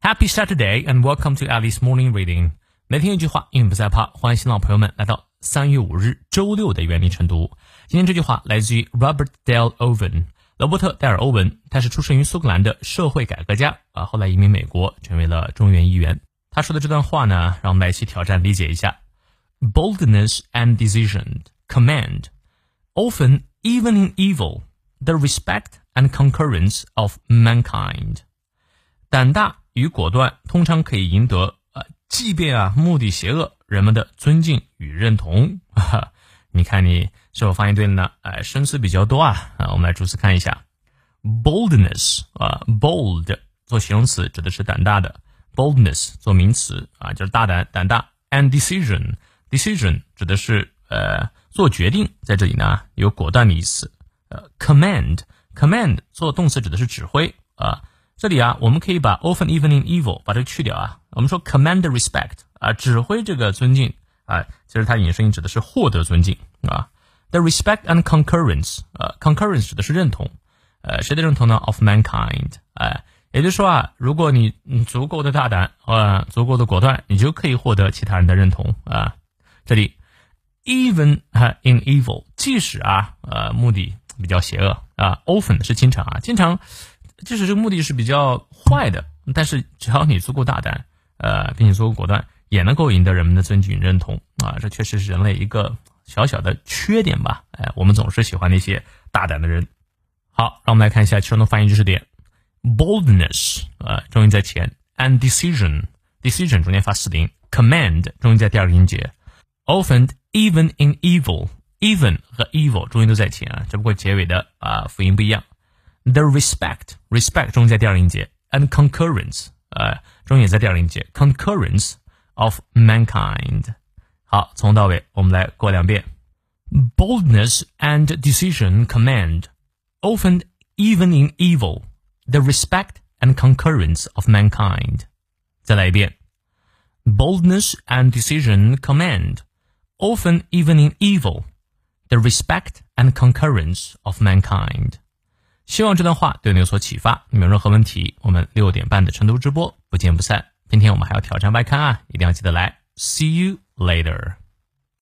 Happy Saturday and welcome to Alice Morning Reading。每天一句话，英语不再怕。欢迎新老朋友们来到三月五日周六的原理晨读。今天这句话来自于 Robert Dale Owen，罗伯特·戴尔·欧文。他是出生于苏格兰的社会改革家啊，后来移民美国，成为了众议院议员。他说的这段话呢，让我们来一起挑战理解一下：Boldness and decision command, often even in evil, the respect and concurrence of mankind。胆大 与果断通常可以赢得呃，即便啊目的邪恶，人们的尊敬与认同。哈，你看你是否发现对了呢？哎，生词比较多啊啊，我们来逐词看一下。Boldness 啊，bold 做形容词指的是胆大的；boldness 做名词啊，就是大胆、胆大。And decision，decision 指的是呃做决定，在这里呢有果断的意思。呃，command，command 做动词指的是指挥啊。这里啊，我们可以把 often evening evil 把这个去掉啊。我们说 command respect 啊，指挥这个尊敬啊，其实它引申指的是获得尊敬啊。The respect and concurrence 啊，concurrence 指的是认同，呃，谁的认同呢？Of mankind，哎，也就是说啊，如果你你足够的大胆啊，足够的果断，你就可以获得其他人的认同啊。这里 even 哈 in evil，即使啊，呃，目的比较邪恶啊，often 是经常啊，经常。即使这个目的是比较坏的，但是只要你足够大胆，呃，并且足够果断，也能够赢得人们的尊敬与认同啊！这确实是人类一个小小的缺点吧？哎，我们总是喜欢那些大胆的人。好，让我们来看一下其中的发音知识点：boldness 啊，重音在前；and decision，decision 中间发四零；command 重音在第二个音节；often even in evil，even 和 evil 重音都在前啊，只不过结尾的啊辅音不一样。The respect respect 中在第二音节，and concurrence 呃中也在第二音节，concurrence of mankind。好，从到尾我们来过两遍。Boldness and decision command, often even in evil, the respect and concurrence of mankind. 再来一遍。Boldness and decision command, often even in evil, the respect and concurrence of mankind. 希望这段话对你有所启发。你有任何问题，我们六点半的成都直播不见不散。今天我们还要挑战外刊啊，一定要记得来。See you later.